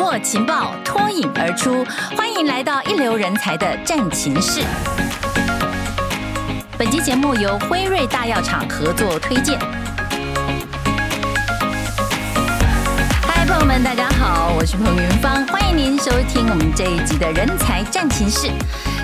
握情报，脱颖而出。欢迎来到一流人才的战情室。本集节目由辉瑞大药厂合作推荐。嗨，朋友们，大家好，我是彭云芳，欢迎您收听我们这一集的人才战情室。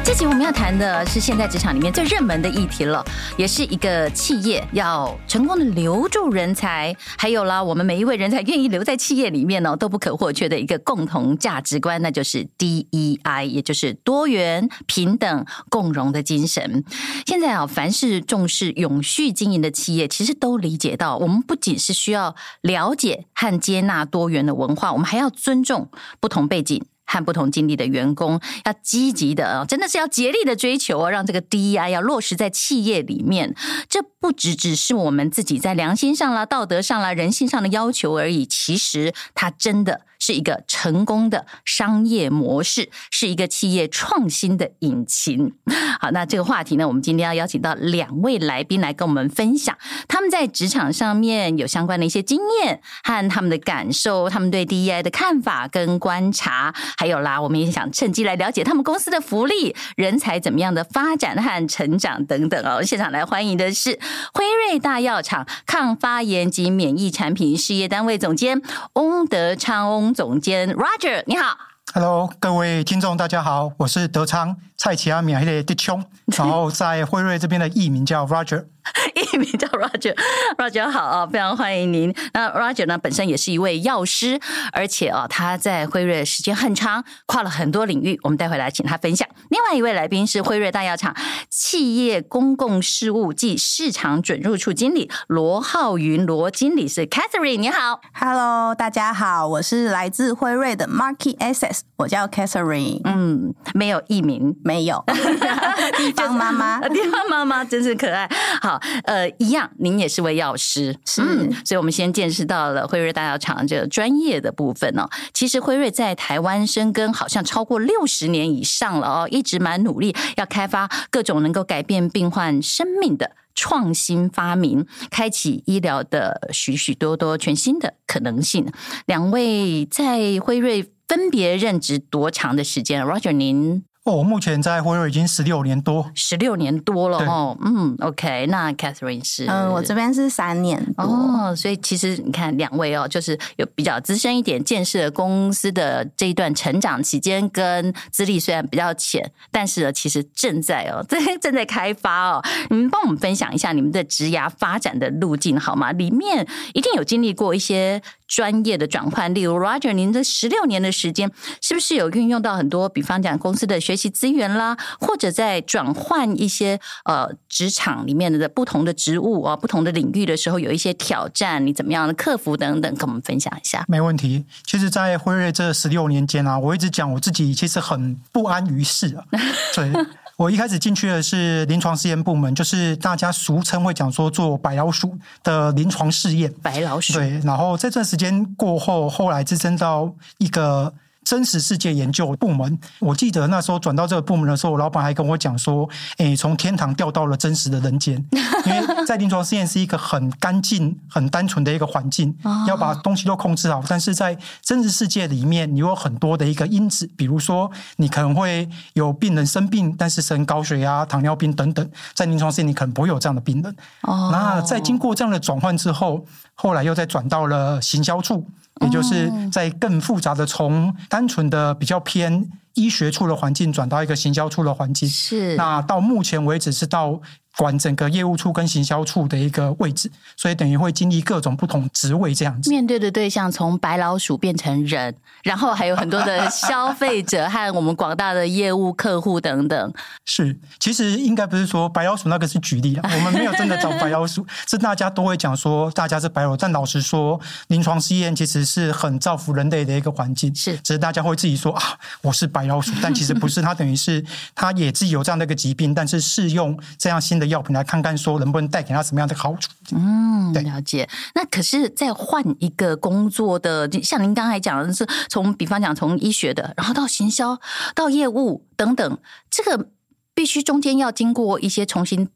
这集我们要谈的是现在职场里面最热门的议题了，也是一个企业要成功的留住人才，还有啦，我们每一位人才愿意留在企业里面呢，都不可或缺的一个共同价值观，那就是 DEI，也就是多元、平等、共荣的精神。现在啊，凡是重视永续经营的企业，其实都理解到，我们不仅是需要了解和接纳多元的文化，我们还要尊重不同背景。和不同经历的员工要积极的，真的是要竭力的追求哦，让这个 DEI 要落实在企业里面。这不只只是我们自己在良心上啦、道德上啦、人性上的要求而已，其实它真的。是一个成功的商业模式，是一个企业创新的引擎。好，那这个话题呢，我们今天要邀请到两位来宾来跟我们分享他们在职场上面有相关的一些经验和他们的感受，他们对 DEI 的看法跟观察，还有啦，我们也想趁机来了解他们公司的福利、人才怎么样的发展和成长等等哦。现场来欢迎的是辉瑞大药厂抗发炎及免疫产品事业单位总监翁德昌翁。总监 Roger，你好，Hello，各位听众，大家好，我是德昌。蔡奇阿米亚的弟兄，然后在辉瑞这边的艺名叫 Roger。艺名叫 Roger，Roger 好啊，非常欢迎您。那 Roger 呢，本身也是一位药师，而且啊，他在辉瑞的时间很长，跨了很多领域。我们待会来请他分享。另外一位来宾是辉瑞大药厂企业公共事务暨市场准入处经理罗浩云，罗经理是 Catherine，你好，Hello，大家好，我是来自辉瑞的 Market Access，我叫 Catherine，嗯，没有艺名，没有，地方妈妈，地方妈妈真是可爱，好。呃，一样，您也是位药师，是，嗯，所以我们先见识到了辉瑞大药厂这个专业的部分哦。其实辉瑞在台湾生根好像超过六十年以上了哦，一直蛮努力要开发各种能够改变病患生命的创新发明，开启医疗的许许多多全新的可能性。两位在辉瑞分别任职多长的时间？Roger，您？哦，我目前在辉瑞已经十六年多，十六年多了哦。嗯，OK，那 Catherine 是？嗯，我这边是三年多。哦，所以其实你看两位哦，就是有比较资深一点，见识了公司的这一段成长期间，跟资历虽然比较浅，但是呢，其实正在哦，正 正在开发哦。你们帮我们分享一下你们的职涯发展的路径好吗？里面一定有经历过一些。专业的转换，例如 Roger，您这十六年的时间，是不是有运用到很多，比方讲公司的学习资源啦，或者在转换一些呃职场里面的不同的职务啊、不同的领域的时候，有一些挑战，你怎么样的克服等等，跟我们分享一下。没问题。其实，在辉瑞这十六年间啊，我一直讲我自己其实很不安于世啊，对。我一开始进去的是临床试验部门，就是大家俗称会讲说做白老鼠的临床试验。白老鼠。对，然后在这段时间过后，后来支撑到一个。真实世界研究部门，我记得那时候转到这个部门的时候，我老板还跟我讲说：“诶，从天堂掉到了真实的人间，因为在临床试验是一个很干净、很单纯的一个环境，要把东西都控制好。但是在真实世界里面，你有很多的一个因子，比如说你可能会有病人生病，但是生高血压、糖尿病等等，在临床试验你可能不会有这样的病人。那在经过这样的转换之后，后来又再转到了行销处。”也就是在更复杂的，从单纯的比较偏医学处的环境转到一个行销处的环境，是。那到目前为止是到。管整个业务处跟行销处的一个位置，所以等于会经历各种不同职位这样子。面对的对象从白老鼠变成人，然后还有很多的消费者和我们广大的业务客户等等。是，其实应该不是说白老鼠那个是举例啊，我们没有真的找白老鼠，是大家都会讲说大家是白老鼠。但老实说，临床试验其实是很造福人类的一个环境，是，只是大家会自己说啊，我是白老鼠，但其实不是，它等于是它也自己有这样的一个疾病，但是适用这样新的。药品来看看，说能不能带给他什么样的好处？嗯，了解。那可是，再换一个工作的，像您刚才讲的是，从比方讲从医学的，然后到行销、到业务等等，这个必须中间要经过一些重新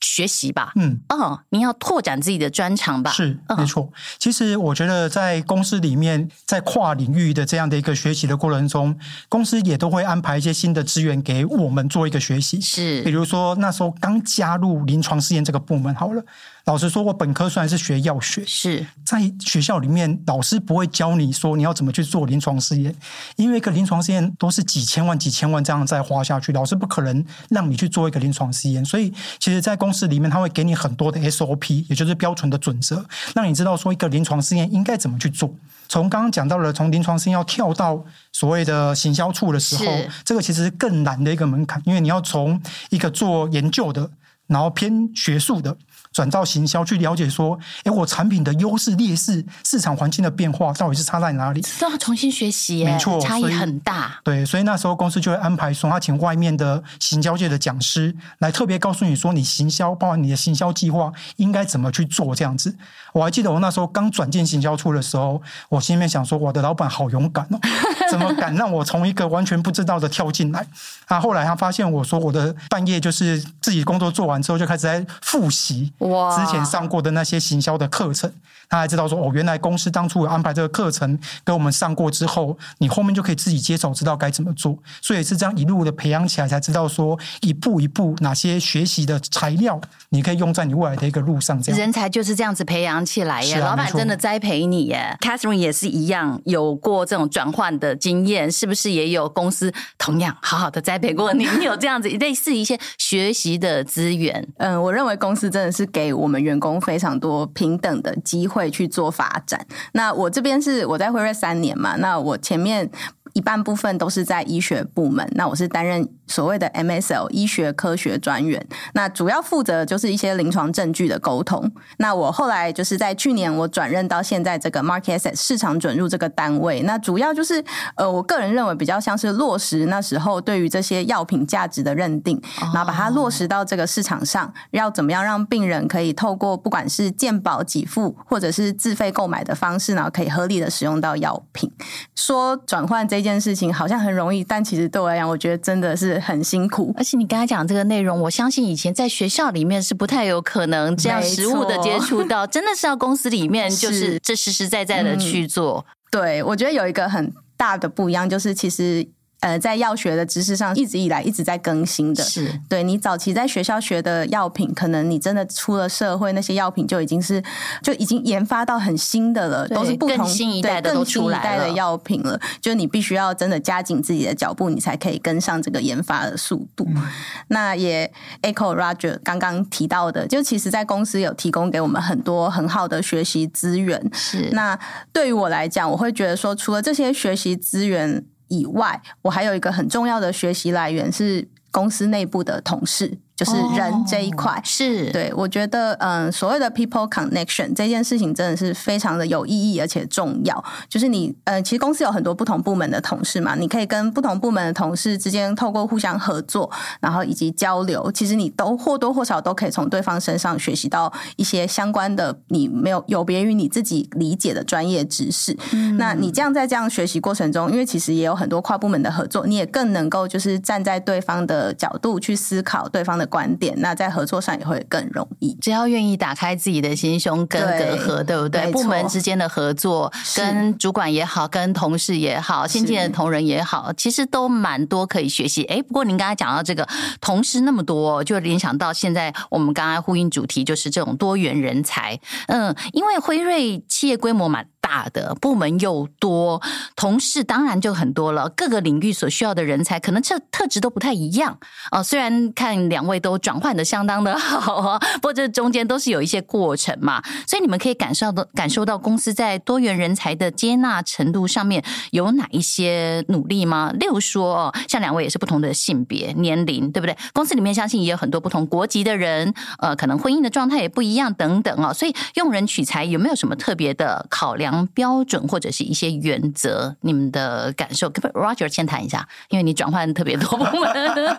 学习吧，嗯，哦，你要拓展自己的专长吧，是哦、没错。其实我觉得在公司里面，在跨领域的这样的一个学习的过程中，公司也都会安排一些新的资源给我们做一个学习。是，比如说那时候刚加入临床试验这个部门，好了。老实说，我本科虽然是学药学，是在学校里面，老师不会教你说你要怎么去做临床试验，因为一个临床试验都是几千万、几千万这样再花下去，老师不可能让你去做一个临床试验。所以，其实，在公司里面，他会给你很多的 SOP，也就是标准的准则，让你知道说一个临床试验应该怎么去做。从刚刚讲到了，从临床试验要跳到所谓的行销处的时候，这个其实是更难的一个门槛，因为你要从一个做研究的，然后偏学术的。转到行销去了解说，哎，我产品的优势劣势，市场环境的变化到底是差在哪里？都要重新学习，没错，差异很大。对，所以那时候公司就会安排说，他请外面的行销界的讲师来特别告诉你说，你行销，包括你的行销计划应该怎么去做这样子。我还记得我那时候刚转进行销处的时候，我心里面想说，我的老板好勇敢哦，怎么敢让我从一个完全不知道的跳进来？啊，后来他发现我说我的半夜就是自己工作做完之后就开始在复习。哇！之前上过的那些行销的课程，他还知道说哦，原来公司当初有安排这个课程给我们上过之后，你后面就可以自己接手，知道该怎么做。所以是这样一路的培养起来，才知道说一步一步哪些学习的材料，你可以用在你未来的一个路上。这样人才就是这样子培养起来耶，啊、老板真的栽培你耶。Catherine 也是一样，有过这种转换的经验，是不是也有公司同样好好的栽培过你？你有这样子类似一些学习的资源？嗯，我认为公司真的是给我们员工非常多平等的机会去做发展。那我这边是我在辉瑞三年嘛，那我前面。一半部分都是在医学部门，那我是担任所谓的 MSL 医学科学专员，那主要负责就是一些临床证据的沟通。那我后来就是在去年我转任到现在这个 Market Access 市场准入这个单位，那主要就是呃，我个人认为比较像是落实那时候对于这些药品价值的认定，然后把它落实到这个市场上，要怎么样让病人可以透过不管是健保给付或者是自费购买的方式，然后可以合理的使用到药品。说转换。这件事情好像很容易，但其实对我来讲，我觉得真的是很辛苦。而且你刚才讲这个内容，我相信以前在学校里面是不太有可能这样实物的接触到，真的是要公司里面就是这实实在在的去做。嗯、对，我觉得有一个很大的不一样，就是其实。呃，在药学的知识上，一直以来一直在更新的。是，对，你早期在学校学的药品，可能你真的出了社会，那些药品就已经是就已经研发到很新的了，都是不同新一代的都出新一代的药品了。就你必须要真的加紧自己的脚步，你才可以跟上这个研发的速度。嗯、那也 echo Roger 刚刚提到的，就其实，在公司有提供给我们很多很好的学习资源。是，那对于我来讲，我会觉得说，除了这些学习资源。以外，我还有一个很重要的学习来源是公司内部的同事。就是人这一块，哦、是对我觉得，嗯，所谓的 people connection 这件事情真的是非常的有意义而且重要。就是你，呃，其实公司有很多不同部门的同事嘛，你可以跟不同部门的同事之间透过互相合作，然后以及交流，其实你都或多或少都可以从对方身上学习到一些相关的你没有有别于你自己理解的专业知识。嗯、那你这样在这样学习过程中，因为其实也有很多跨部门的合作，你也更能够就是站在对方的角度去思考对方的观点，那在合作上也会更容易。只要愿意打开自己的心胸跟隔阂，对，不对？部门之间的合作，跟主管也好，跟同事也好，新进的同仁也好，其实都蛮多可以学习。哎，不过您刚才讲到这个同事那么多，就联想到现在我们刚刚呼应主题，就是这种多元人才。嗯，因为辉瑞企业规模蛮大的，部门又多，同事当然就很多了。各个领域所需要的人才，可能这特质都不太一样哦。虽然看两位都转换的相当的好，不过这中间都是有一些过程嘛。所以你们可以感受到感受到公司在多元人才的接纳程度上面有哪一些努力吗？例如说，像两位也是不同的性别、年龄，对不对？公司里面相信也有很多不同国籍的人，呃，可能婚姻的状态也不一样等等哦。所以用人取材有没有什么特别的考量？标准或者是一些原则，你们的感受，可不可以 Roger 先谈一下？因为你转换特别多，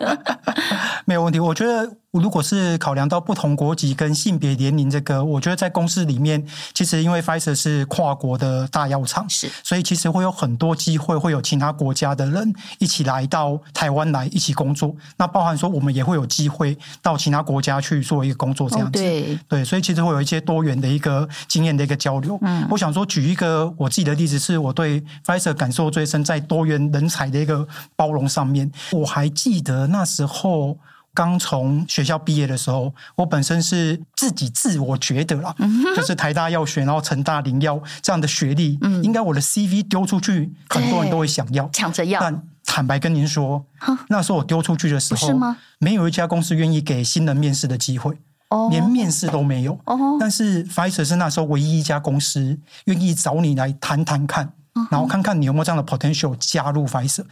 没有问题。我觉得。如果是考量到不同国籍跟性别年龄这个，我觉得在公司里面，其实因为 Pfizer 是跨国的大药厂，是，所以其实会有很多机会，会有其他国家的人一起来到台湾来一起工作。那包含说，我们也会有机会到其他国家去做一个工作，这样子。哦、对对，所以其实会有一些多元的一个经验的一个交流。嗯，我想说，举一个我自己的例子，是我对 Pfizer 感受最深，在多元人才的一个包容上面。我还记得那时候。刚从学校毕业的时候，我本身是自己自我觉得啦，嗯、就是台大药学，然后成大领药这样的学历，嗯、应该我的 CV 丢出去，很多人都会想要抢着要。但坦白跟您说，那时候我丢出去的时候，是吗？没有一家公司愿意给新人面试的机会，哦、连面试都没有。哦、但是 Pfizer 是那时候唯一一家公司愿意找你来谈谈看，哦、然后看看你有没有这样的 potential 加入 Pfizer。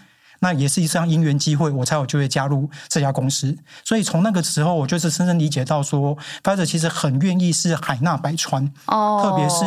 那也是一项因缘机会，我才有机会加入这家公司。所以从那个时候，我就是深深理解到说，Pfizer 其实很愿意是海纳百川。哦，特别是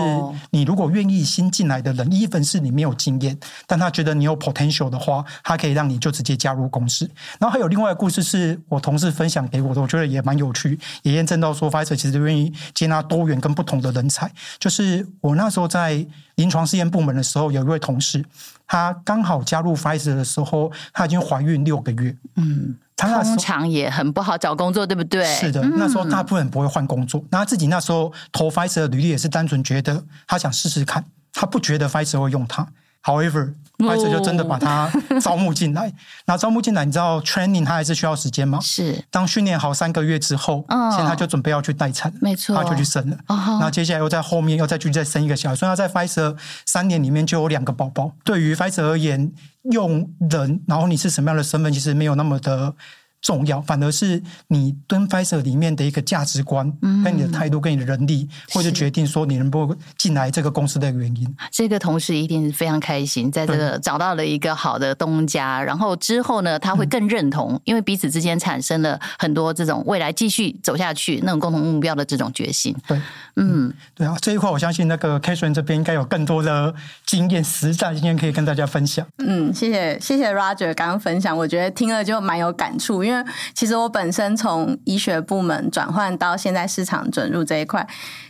你如果愿意新进来的人，even 是你没有经验，但他觉得你有 potential 的话，他可以让你就直接加入公司。然后还有另外一个故事是我同事分享给我的，我觉得也蛮有趣，也验证到说 Pfizer 其实愿意接纳多元跟不同的人才。就是我那时候在临床试验部门的时候，有一位同事。她刚好加入 Pfizer 的时候，她已经怀孕六个月。嗯，她通常也很不好找工作，对不对？是的，那时候大部分人不会换工作。那她自己那时候投 Pfizer 的履历也是单纯觉得她想试试看，她不觉得 Pfizer 会用她。However。Pfizer 就真的把他招募进来，那招募进来，你知道 training 他还是需要时间吗？是。当训练好三个月之后，哦、现在他就准备要去待产，没错，他就去生了。那、哦、接下来又在后面又再去再生一个小孩，所以他在 Pfizer 三年里面就有两个宝宝。对于 Pfizer 而言，用人，然后你是什么样的身份，其实没有那么的。重要，反而是你蹲 Pfizer 里面的一个价值观，跟你的态度，跟你的人力，或者决定说你能不能进来这个公司的原因。这个同事一定是非常开心，在这个找到了一个好的东家，然后之后呢，他会更认同，因为彼此之间产生了很多这种未来继续走下去那种共同目标的这种决心。对，嗯，对啊，这一块我相信那个 Catherine 这边应该有更多的经验实战经验可以跟大家分享。嗯，谢谢谢谢 Roger 刚刚分享，我觉得听了就蛮有感触，因为。其实我本身从医学部门转换到现在市场准入这一块，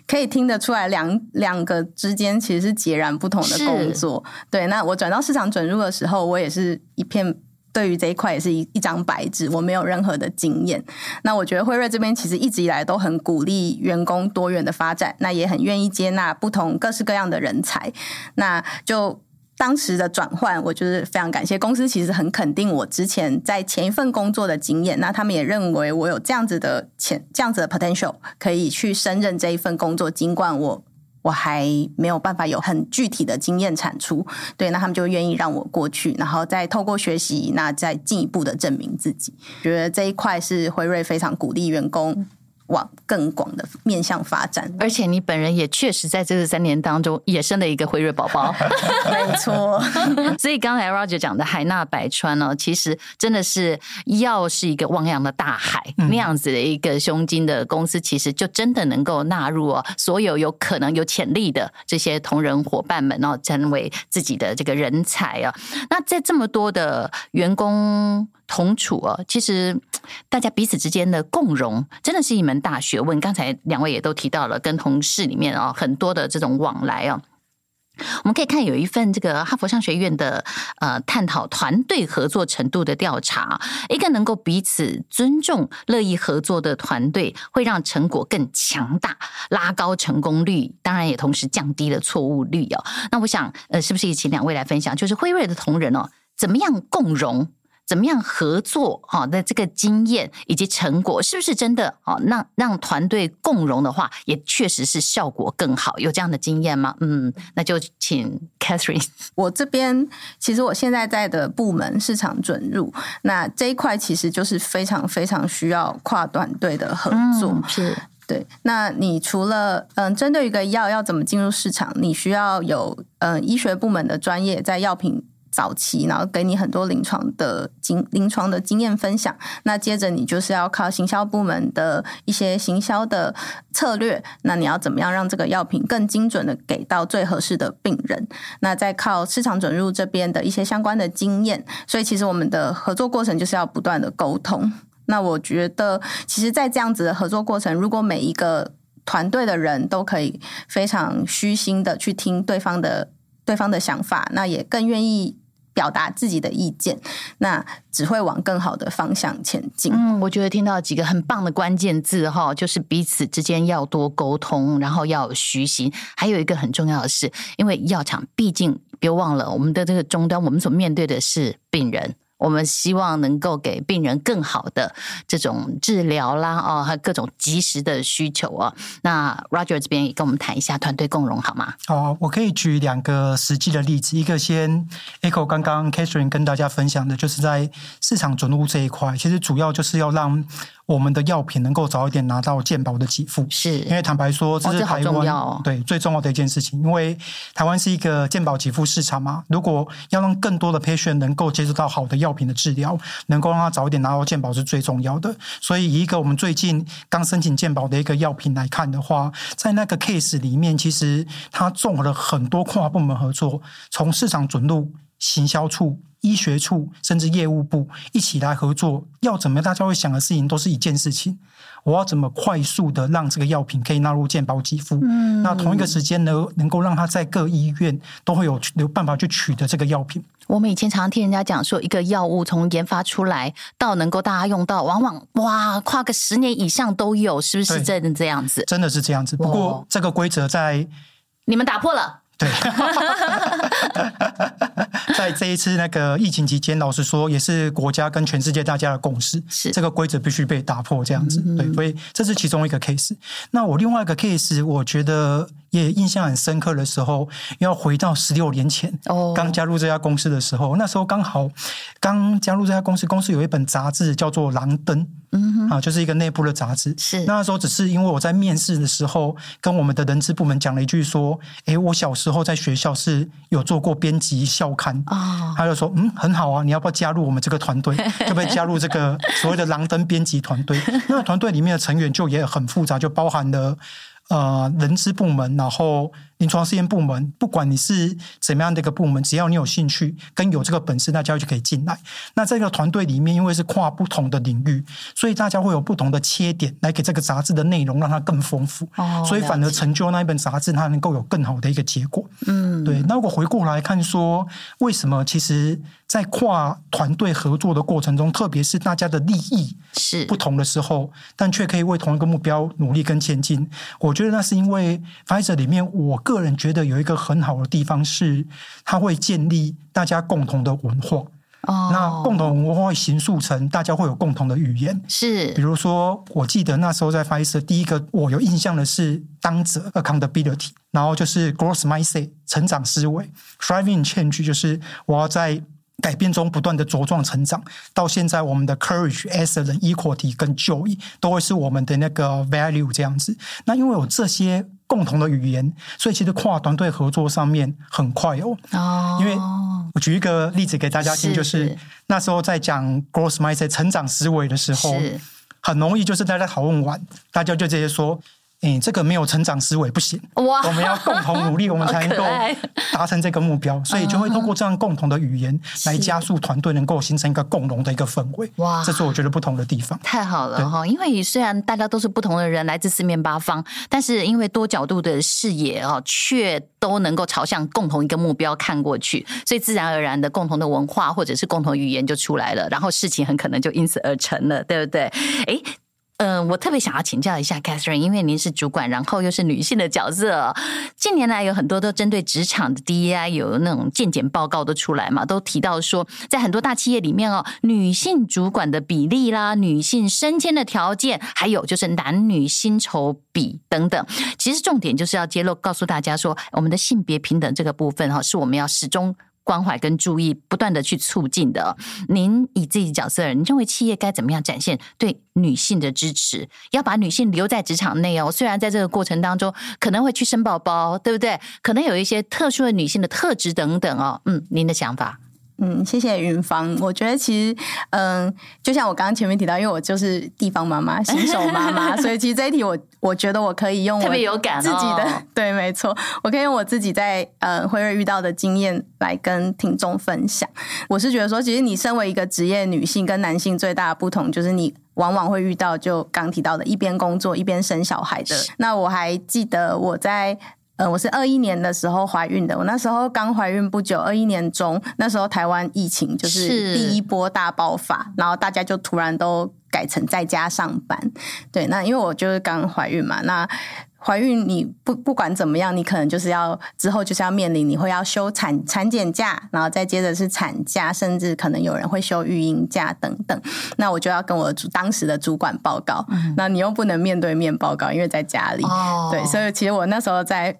可以听得出来两两个之间其实是截然不同的工作。对，那我转到市场准入的时候，我也是一片对于这一块也是一一张白纸，我没有任何的经验。那我觉得辉瑞这边其实一直以来都很鼓励员工多元的发展，那也很愿意接纳不同各式各样的人才。那就。当时的转换，我就是非常感谢公司，其实很肯定我之前在前一份工作的经验。那他们也认为我有这样子的潜，这样子的 potential，可以去升任这一份工作。尽管我我还没有办法有很具体的经验产出，对，那他们就愿意让我过去，然后再透过学习，那再进一步的证明自己。觉得这一块是辉瑞非常鼓励员工。往更广的面向发展，而且你本人也确实在这三年当中也生了一个辉瑞宝宝，没错。所以刚才 Roger 讲的海纳百川呢，其实真的是要是一个汪洋的大海，嗯、那样子的一个胸襟的公司，其实就真的能够纳入所有有可能有潜力的这些同仁伙伴们，然后成为自己的这个人才啊。那在这么多的员工同处哦，其实大家彼此之间的共融，真的是一门大学问。刚才两位也都提到了，跟同事里面啊，很多的这种往来哦，我们可以看有一份这个哈佛商学院的呃探讨团队合作程度的调查，一个能够彼此尊重、乐意合作的团队，会让成果更强大，拉高成功率，当然也同时降低了错误率哦。那我想，呃，是不是也请两位来分享，就是辉瑞的同仁哦，怎么样共融？怎么样合作？哈，的这个经验以及成果是不是真的？哦，让让团队共融的话，也确实是效果更好。有这样的经验吗？嗯，那就请 Catherine。我这边其实我现在在的部门市场准入，那这一块其实就是非常非常需要跨团队的合作。嗯、是对。那你除了嗯，针对一个药要怎么进入市场，你需要有嗯医学部门的专业在药品。早期，然后给你很多临床的经临床的经验分享。那接着你就是要靠行销部门的一些行销的策略。那你要怎么样让这个药品更精准的给到最合适的病人？那再靠市场准入这边的一些相关的经验。所以其实我们的合作过程就是要不断的沟通。那我觉得，其实，在这样子的合作过程，如果每一个团队的人都可以非常虚心的去听对方的对方的想法，那也更愿意。表达自己的意见，那只会往更好的方向前进。嗯，我觉得听到几个很棒的关键字哈，就是彼此之间要多沟通，然后要虚心。还有一个很重要的是，因为药厂毕竟别忘了，我们的这个终端，我们所面对的是病人。我们希望能够给病人更好的这种治疗啦，哦，还有各种及时的需求哦。那 Roger 这边也跟我们谈一下团队共融好吗？哦，我可以举两个实际的例子。一个先 echo 刚刚 Catherine 跟大家分享的，就是在市场准入这一块，其实主要就是要让。我们的药品能够早一点拿到健保的给付，是因为坦白说，这是台湾、哦哦、对最重要的一件事情。因为台湾是一个健保给付市场嘛，如果要让更多的 patient 能够接触到好的药品的治疗，能够让他早一点拿到健保是最重要的。所以，以一个我们最近刚申请健保的一个药品来看的话，在那个 case 里面，其实它综合了很多跨部门合作，从市场准入、行销处。医学处甚至业务部一起来合作，要怎么大家会想的事情都是一件事情：我要怎么快速的让这个药品可以纳入健保给付？嗯，那同一个时间呢，能够让他在各医院都会有有办法去取得这个药品。我们以前常常听人家讲说，一个药物从研发出来到能够大家用到，往往哇，跨个十年以上都有，是不是真的这样子？真的是这样子。不过这个规则在你们打破了。对，在这一次那个疫情期间，老实说，也是国家跟全世界大家的共识，是这个规则必须被打破，这样子。对，所以这是其中一个 case。那我另外一个 case，我觉得。也印象很深刻的时候，要回到十六年前，哦，刚加入这家公司的时候，那时候刚好刚加入这家公司，公司有一本杂志叫做《狼灯》，嗯哼，啊，就是一个内部的杂志。是那时候只是因为我在面试的时候，跟我们的人资部门讲了一句说：“诶，我小时候在学校是有做过编辑校刊。”哦，他就说：“嗯，很好啊，你要不要加入我们这个团队？要不要加入这个 所谓的狼灯编辑团队？那个团队里面的成员就也很复杂，就包含了。”呃，人资部门，然后临床试验部门，不管你是怎么样的一个部门，只要你有兴趣跟有这个本事，大家就可以进来。那这个团队里面，因为是跨不同的领域，所以大家会有不同的切点，来给这个杂志的内容让它更丰富。哦，所以反而成就那一本杂志，它能够有更好的一个结果。嗯，对。那我回过来看说，为什么其实？在跨团队合作的过程中，特别是大家的利益是不同的时候，但却可以为同一个目标努力跟前进。我觉得那是因为 Pfizer 里面，我个人觉得有一个很好的地方是，它会建立大家共同的文化。哦，那共同文化会形塑成大家会有共同的语言。是，比如说，我记得那时候在 Pfizer 第一个我有印象的是当责 accountability，然后就是 growth mindset 成长思维，thriving change 就是我要在。改变中不断的茁壮成长，到现在我们的 courage、excellence、equality 跟 joy 都会是我们的那个 value 这样子。那因为有这些共同的语言，所以其实跨团队合作上面很快哦。哦，因为我举一个例子给大家听，就是，是那时候在讲 growth mindset 成长思维的时候，很容易就是大家讨论完，大家就直接说。嗯，这个没有成长思维不行。哇，我们要共同努力，我们才能够达成这个目标。所以就会通过这样共同的语言来加速团队能够形成一个共荣的一个氛围。哇，这是我觉得不同的地方。太好了哈！因为虽然大家都是不同的人，来自四面八方，但是因为多角度的视野啊，却都能够朝向共同一个目标看过去，所以自然而然的共同的文化或者是共同语言就出来了，然后事情很可能就因此而成了，对不对？哎。嗯、我特别想要请教一下 Catherine，因为您是主管，然后又是女性的角色。近年来有很多都针对职场的 DEI 有那种健检报告都出来嘛，都提到说，在很多大企业里面哦，女性主管的比例啦，女性升迁的条件，还有就是男女薪酬比等等，其实重点就是要揭露，告诉大家说，我们的性别平等这个部分哈，是我们要始终。关怀跟注意，不断的去促进的。您以自己角色，你认为企业该怎么样展现对女性的支持？要把女性留在职场内哦。虽然在这个过程当中可能会去生宝宝，对不对？可能有一些特殊的女性的特质等等哦。嗯，您的想法？嗯，谢谢云芳。我觉得其实，嗯，就像我刚刚前面提到，因为我就是地方妈妈、新手妈妈，所以其实这一题我我觉得我可以用我特别有感自己的，哦、对，没错，我可以用我自己在呃辉瑞遇到的经验来跟听众分享。我是觉得说，其实你身为一个职业女性，跟男性最大的不同就是你往往会遇到就刚提到的一边工作一边生小孩的。那我还记得我在。呃，我是二一年的时候怀孕的，我那时候刚怀孕不久，二一年中，那时候台湾疫情就是第一波大爆发，然后大家就突然都改成在家上班。对，那因为我就是刚怀孕嘛，那。怀孕你不不管怎么样，你可能就是要之后就是要面临你会要休产产检假，然后再接着是产假，甚至可能有人会休育婴假等等。那我就要跟我主当时的主管报告，嗯、那你又不能面对面报告，因为在家里。哦、对，所以其实我那时候在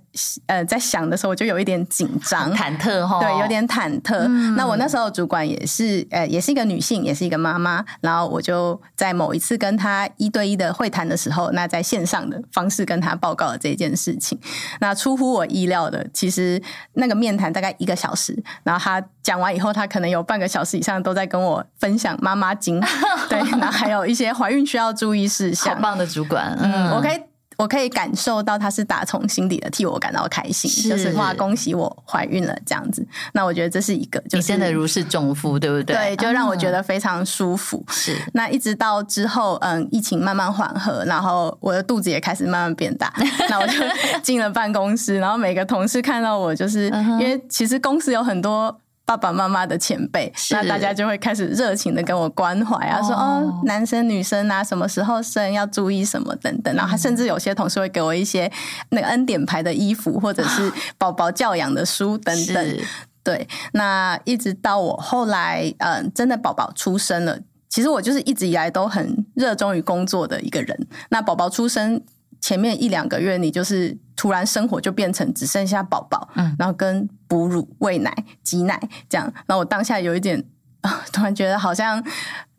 呃在想的时候，我就有一点紧张、忐忑哈。对，有点忐忑。嗯、那我那时候主管也是呃也是一个女性，也是一个妈妈。然后我就在某一次跟她一对一的会谈的时候，那在线上的方式跟她报告。告了这件事情，那出乎我意料的，其实那个面谈大概一个小时，然后他讲完以后，他可能有半个小时以上都在跟我分享妈妈经，对，然后还有一些怀孕需要注意事项。好棒的主管，嗯，OK。我可以感受到他是打从心底的替我感到开心，是就是哇，恭喜我怀孕了这样子。那我觉得这是一个，就是你真的如释重负，对不对？对，就让我觉得非常舒服。是、嗯，那一直到之后，嗯，疫情慢慢缓和，然后我的肚子也开始慢慢变大，那我就进了办公室，然后每个同事看到我，就是因为其实公司有很多。爸爸妈妈的前辈，那大家就会开始热情的跟我关怀啊，哦说哦，男生女生啊，什么时候生要注意什么等等，然后甚至有些同事会给我一些那个恩典牌的衣服，或者是 宝宝教养的书等等。是对，那一直到我后来，嗯，真的宝宝出生了，其实我就是一直以来都很热衷于工作的一个人。那宝宝出生。前面一两个月，你就是突然生活就变成只剩下宝宝，嗯，然后跟哺乳、喂奶、挤奶这样。然后我当下有一点啊，突然觉得好像。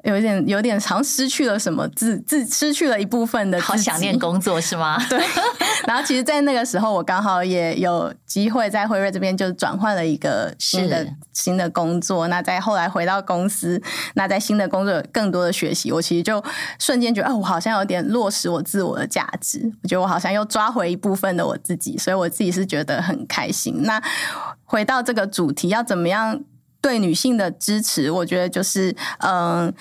有一点，有点常失去了什么自自失去了一部分的，好想念工作是吗？对。然后其实，在那个时候，我刚好也有机会在辉瑞这边就转换了一个新的新的工作。那在后来回到公司，那在新的工作有更多的学习，我其实就瞬间觉得，哦，我好像有点落实我自我的价值。我觉得我好像又抓回一部分的我自己，所以我自己是觉得很开心。那回到这个主题，要怎么样对女性的支持？我觉得就是，嗯。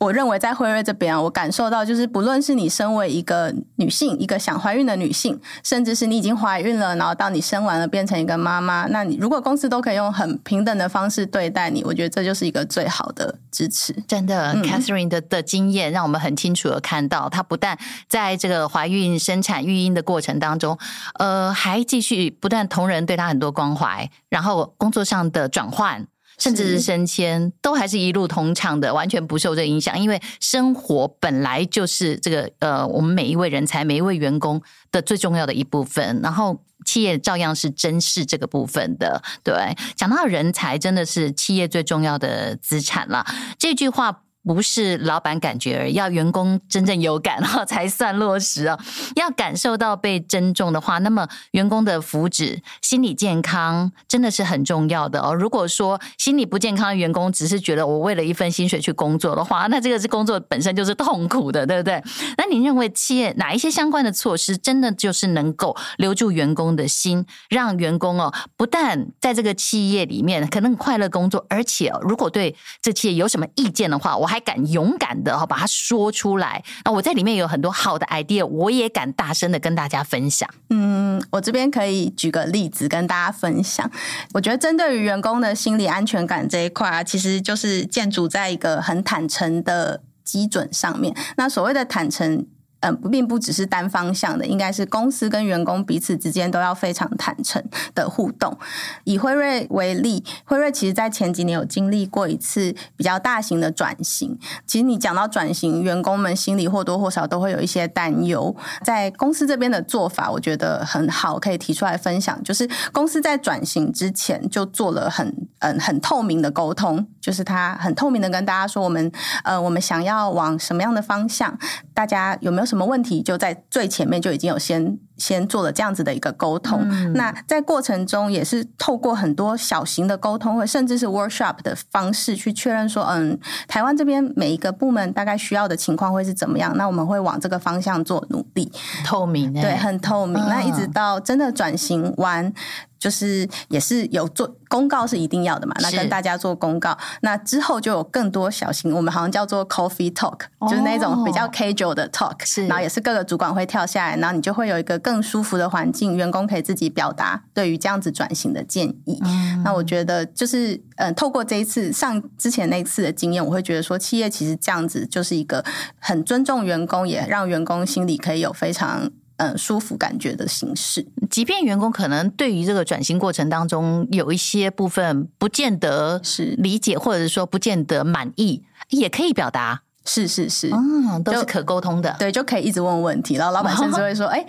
我认为在辉瑞这边啊，我感受到就是，不论是你身为一个女性，一个想怀孕的女性，甚至是你已经怀孕了，然后到你生完了变成一个妈妈，那你如果公司都可以用很平等的方式对待你，我觉得这就是一个最好的支持。真的，嗯，Catherine 的的经验让我们很清楚的看到，她不但在这个怀孕、生产、育婴的过程当中，呃，还继续不断同仁对她很多关怀，然后工作上的转换。甚至是升迁，都还是一路通畅的，完全不受这个影响。因为生活本来就是这个呃，我们每一位人才、每一位员工的最重要的一部分。然后企业照样是珍视这个部分的。对，讲到人才，真的是企业最重要的资产了。这句话。不是老板感觉而已，要员工真正有感哈 才算落实哦。要感受到被尊重的话，那么员工的福祉、心理健康真的是很重要的哦。如果说心理不健康的员工只是觉得我为了一份薪水去工作的话，那这个是工作本身就是痛苦的，对不对？那您认为企业哪一些相关的措施真的就是能够留住员工的心，让员工哦不但在这个企业里面可能快乐工作，而且如果对这企业有什么意见的话，我。还敢勇敢的哈把它说出来，那我在里面有很多好的 idea，我也敢大声的跟大家分享。嗯，我这边可以举个例子跟大家分享。我觉得针对于员工的心理安全感这一块啊，其实就是建筑在一个很坦诚的基准上面。那所谓的坦诚。嗯，不并不只是单方向的，应该是公司跟员工彼此之间都要非常坦诚的互动。以辉瑞为例，辉瑞其实在前几年有经历过一次比较大型的转型。其实你讲到转型，员工们心里或多或少都会有一些担忧。在公司这边的做法，我觉得很好，可以提出来分享。就是公司在转型之前就做了很嗯很透明的沟通，就是他很透明的跟大家说，我们呃我们想要往什么样的方向，大家有没有什么问题，就在最前面就已经有先先做了这样子的一个沟通。嗯、那在过程中也是透过很多小型的沟通会，甚至是 workshop 的方式去确认说，嗯，台湾这边每一个部门大概需要的情况会是怎么样？那我们会往这个方向做努力。透明、欸，对，很透明。嗯、那一直到真的转型完。就是也是有做公告是一定要的嘛，那跟大家做公告，那之后就有更多小型，我们好像叫做 coffee talk，就是那种比较 casual 的 talk，是，然后也是各个主管会跳下来，然后你就会有一个更舒服的环境，员工可以自己表达对于这样子转型的建议。嗯、那我觉得就是，嗯、呃，透过这一次上之前那一次的经验，我会觉得说，企业其实这样子就是一个很尊重员工，也让员工心里可以有非常。嗯，舒服感觉的形式，即便员工可能对于这个转型过程当中有一些部分不见得是理解，或者说不见得满意，也可以表达，是是是，嗯，都是可沟通的，对，就可以一直问问题，然后老板甚至 会说，哎、哦，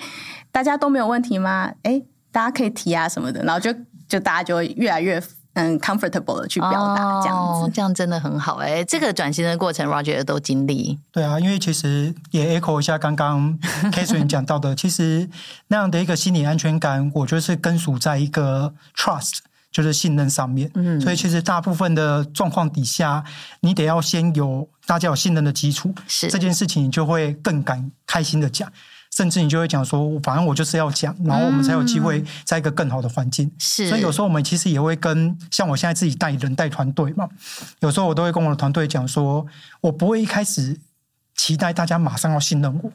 大家都没有问题吗？哎，大家可以提啊什么的，然后就就大家就会越来越。嗯，comfortable 的去表达这样子，哦，这样真的很好哎，欸。这个转型的过程，Roger 都经历。对啊，因为其实也 echo 一下刚刚 Catherine 讲到的，其实那样的一个心理安全感，我觉得是根属在一个 trust，就是信任上面。嗯，所以其实大部分的状况底下，你得要先有大家有信任的基础，是这件事情，你就会更敢开心的讲。甚至你就会讲说，反正我就是要讲，然后我们才有机会在一个更好的环境。是，所以有时候我们其实也会跟像我现在自己带人带团队嘛，有时候我都会跟我的团队讲说，我不会一开始期待大家马上要信任我，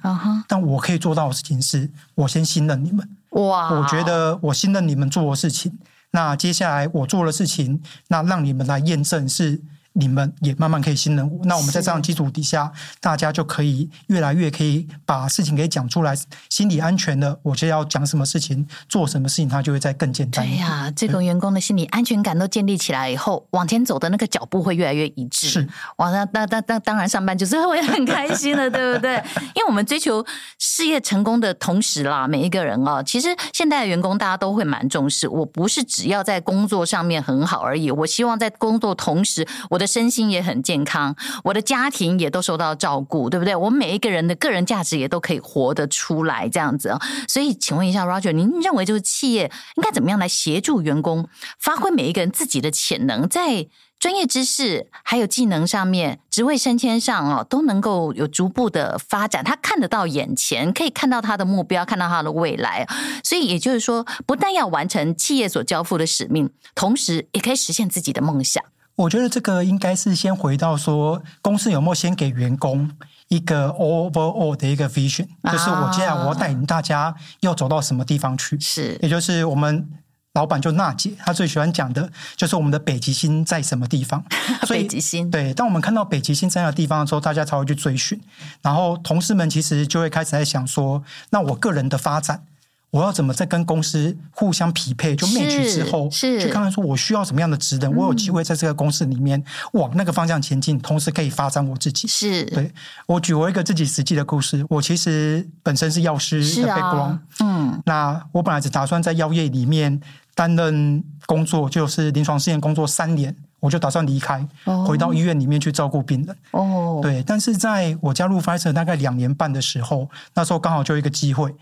但我可以做到的事情是，我先信任你们。哇，我觉得我信任你们做的事情，那接下来我做的事情，那让你们来验证是。你们也慢慢可以信任我，那我们在这样基础底下，大家就可以越来越可以把事情给讲出来，心理安全的，我就要讲什么事情，做什么事情，他就会再更简单。对呀、啊，这个员工的心理安全感都建立起来以后，往前走的那个脚步会越来越一致。是，哇，那那那那当然上班就是会很开心的，对不对？因为我们追求事业成功的同时啦，每一个人啊，其实现在的员工大家都会蛮重视。我不是只要在工作上面很好而已，我希望在工作同时，我的身心也很健康，我的家庭也都受到照顾，对不对？我们每一个人的个人价值也都可以活得出来，这样子啊。所以，请问一下，Roger，您认为就是企业应该怎么样来协助员工发挥每一个人自己的潜能，在专业知识还有技能上面、职位升迁上哦，都能够有逐步的发展？他看得到眼前，可以看到他的目标，看到他的未来。所以，也就是说，不但要完成企业所交付的使命，同时也可以实现自己的梦想。我觉得这个应该是先回到说，公司有没有先给员工一个 overall 的一个 vision，就是我接下来我要带领大家要走到什么地方去。是，也就是我们老板就娜姐，她最喜欢讲的就是我们的北极星在什么地方。北极星。对，当我们看到北极星在那个地方的时候，大家才会去追寻。然后同事们其实就会开始在想说，那我个人的发展。我要怎么在跟公司互相匹配？就 match 之后，是去看看说我需要什么样的职能，我有机会在这个公司里面往那个方向前进，同时可以发展我自己。是对，我举我一个自己实际的故事，我其实本身是药师的 background，嗯，那我本来只打算在药业里面担任工作，就是临床试验工作三年，我就打算离开，回到医院里面去照顾病人。哦，对，但是在我加入 Pfizer 大概两年半的时候，那时候刚好就有一个机会。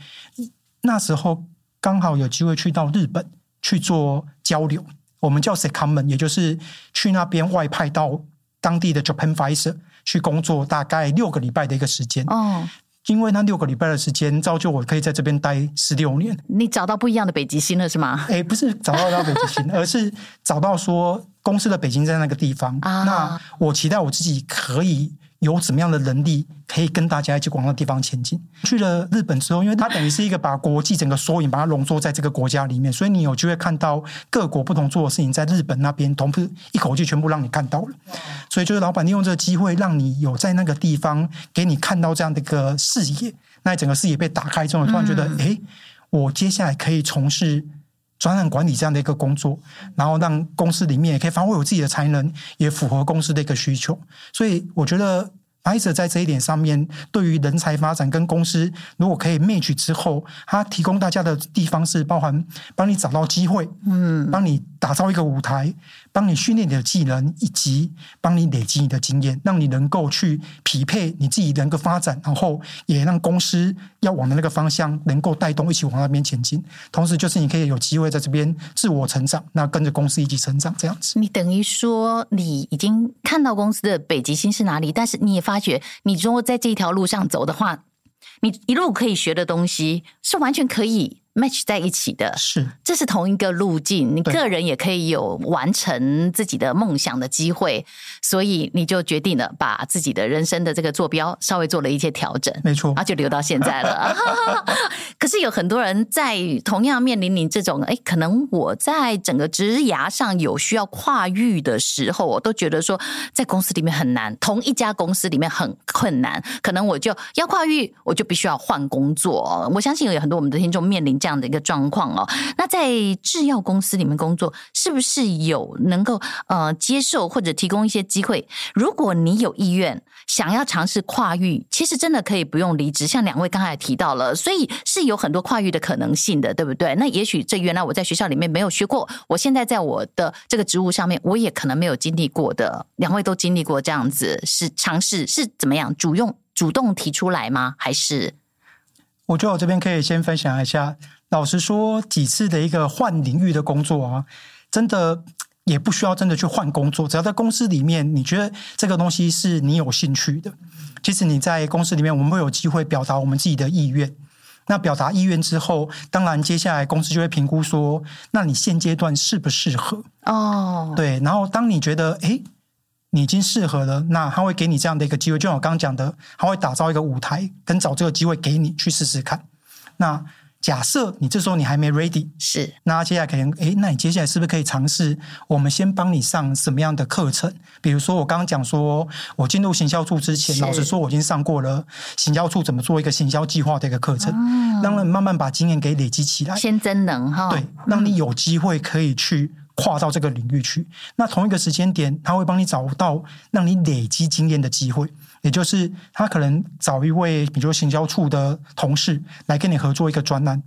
那时候刚好有机会去到日本去做交流，我们叫 secondment，也就是去那边外派到当地的 Japan Pfizer 去工作，大概六个礼拜的一个时间。哦，因为那六个礼拜的时间，造就我可以在这边待十六年。你找到不一样的北极星了是吗？哎，不是找到到北极星，而是找到说公司的北京在那个地方。啊，那我期待我自己可以。有怎么样的能力可以跟大家一起往那地方前进？去了日本之后，因为它等于是一个把国际整个缩影，把它浓缩在这个国家里面，所以你有机会看到各国不同做的事情，在日本那边同步一口气全部让你看到了。所以就是老板利用这个机会，让你有在那个地方给你看到这样的一个视野，那整个视野被打开之后，突然觉得，哎，我接下来可以从事。专案管理这样的一个工作，然后让公司里面也可以发挥我自己的才能，也符合公司的一个需求。所以我觉得 Pfizer 在这一点上面，对于人才发展跟公司如果可以 match 之后，它提供大家的地方是包含帮你找到机会，嗯，帮你打造一个舞台。帮你训练你的技能，以及帮你累积你的经验，让你能够去匹配你自己的一个发展，然后也让公司要往的那个方向能够带动，一起往那边前进。同时，就是你可以有机会在这边自我成长，那跟着公司一起成长，这样子。你等于说，你已经看到公司的北极星是哪里，但是你也发觉，你如果在这条路上走的话，你一路可以学的东西是完全可以 match 在一起的，是，这是同一个路径，你个人也可以有完成自己的梦想的机会，所以你就决定了把自己的人生的这个坐标稍微做了一些调整，没错，然后就留到现在了。可是有很多人在同样面临你这种，哎，可能我在整个职涯上有需要跨域的时候，我都觉得说在公司里面很难，同一家公司里面很困难，可能我就要跨域，我就必须要换工作。我相信有很多我们的听众面临。这样的一个状况哦，那在制药公司里面工作，是不是有能够呃接受或者提供一些机会？如果你有意愿想要尝试跨域，其实真的可以不用离职。像两位刚才提到了，所以是有很多跨域的可能性的，对不对？那也许这原来我在学校里面没有学过，我现在在我的这个职务上面，我也可能没有经历过的。两位都经历过这样子，是尝试是怎么样？主用主动提出来吗？还是？我觉得我这边可以先分享一下。老实说，几次的一个换领域的工作啊，真的也不需要真的去换工作，只要在公司里面，你觉得这个东西是你有兴趣的，其实你在公司里面，我们会有机会表达我们自己的意愿。那表达意愿之后，当然接下来公司就会评估说，那你现阶段适不适合？哦，对。然后当你觉得，哎，你已经适合了，那他会给你这样的一个机会，就像我刚刚讲的，他会打造一个舞台，跟找这个机会给你去试试看。那假设你这时候你还没 ready，是，那接下来可能，诶，那你接下来是不是可以尝试？我们先帮你上什么样的课程？比如说我刚刚讲说，我进入行销处之前，老实说，我已经上过了行销处怎么做一个行销计划的一个课程，让人慢慢把经验给累积起来，先增能哈，对，让你有机会可以去。跨到这个领域去，那同一个时间点，他会帮你找到让你累积经验的机会，也就是他可能找一位，比如说行销处的同事来跟你合作一个专案，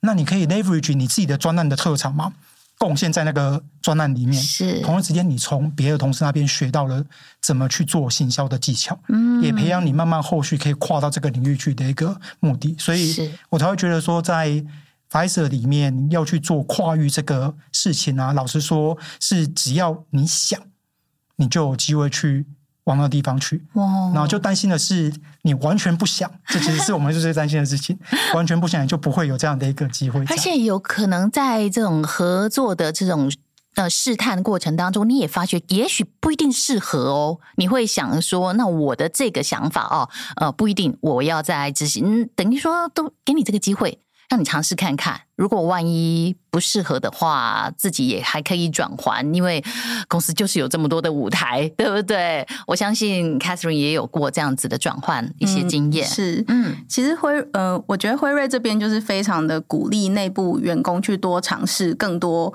那你可以 leverage 你自己的专案的特长嘛，贡献在那个专案里面。是，同一时间你从别的同事那边学到了怎么去做行销的技巧，嗯，也培养你慢慢后续可以跨到这个领域去的一个目的，所以我才会觉得说在。Pfizer 里面要去做跨域这个事情啊，老实说，是只要你想，你就有机会去往那个地方去。哇！然后就担心的是，你完全不想，这其实是我们最担心的事情。完全不想，你就不会有这样的一个机会。而且有可能在这种合作的这种呃试探过程当中，你也发觉，也许不一定适合哦。你会想说，那我的这个想法哦，呃，不一定我要再执行，等于说都给你这个机会。让你尝试看看，如果万一不适合的话，自己也还可以转换，因为公司就是有这么多的舞台，对不对？我相信 Catherine 也有过这样子的转换一些经验。嗯、是，嗯，其实辉，呃，我觉得辉瑞这边就是非常的鼓励内部员工去多尝试更多，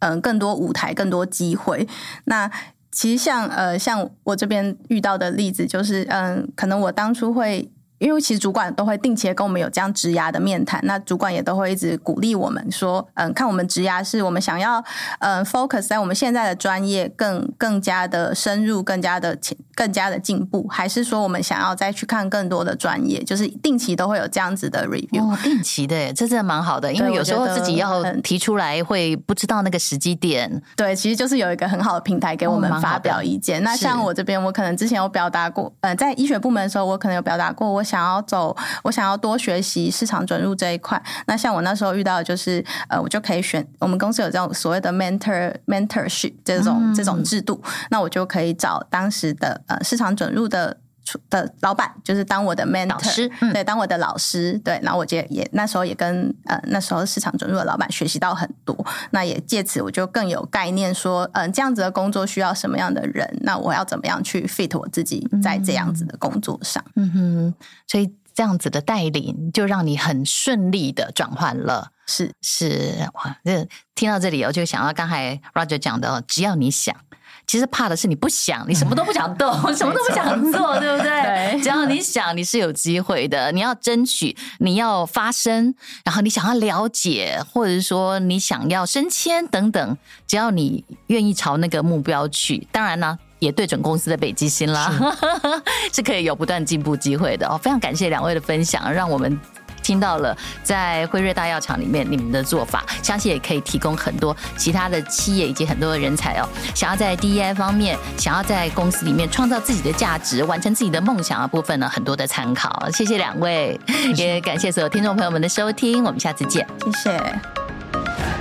嗯、呃，更多舞台，更多机会。那其实像，呃，像我这边遇到的例子，就是，嗯、呃，可能我当初会。因为其实主管都会定期的跟我们有这样职涯的面谈，那主管也都会一直鼓励我们说，嗯，看我们职涯是我们想要，嗯，focus 在我们现在的专业更更加的深入，更加的前，更加的进步，还是说我们想要再去看更多的专业，就是定期都会有这样子的 review。哦，定期的，这真的蛮好的，因为有时候自己要提出来会不知道那个时机点。对，其实就是有一个很好的平台给我们发表意见。哦，那像我这边，我可能之前有表达过，嗯，在医学部门的时候，我可能有表达过我。想要走，我想要多学习市场准入这一块。那像我那时候遇到的就是，呃，我就可以选我们公司有这种所谓的 mentor mentorship 这种这种制度，那我就可以找当时的呃市场准入的。的老板就是当我的 mentor，师嗯、对，当我的老师，对，然后我也也那时候也跟呃那时候市场准入的老板学习到很多，那也借此我就更有概念说，嗯、呃，这样子的工作需要什么样的人，那我要怎么样去 fit 我自己在这样子的工作上，嗯哼，所以这样子的带领就让你很顺利的转换了，是。是哇，这听到这里我就想到刚才 Roger 讲的，只要你想。其实怕的是你不想，你什么都不想动，嗯、什么都不想做，对不对？对，只要你想，你是有机会的。你要争取，你要发声，然后你想要了解，或者是说你想要升迁等等，只要你愿意朝那个目标去，当然呢，也对准公司的北极星啦，是，是可以有不断进步机会的哦。非常感谢两位的分享，让我们。听到了在辉瑞大药厂里面你们的做法，相信也可以提供很多其他的企业以及很多的人才哦，想要在 DEI 方面，想要在公司里面创造自己的价值，完成自己的梦想的部分呢，很多的参考。谢谢两位，也感谢所有听众朋友们的收听，我们下次见，谢谢。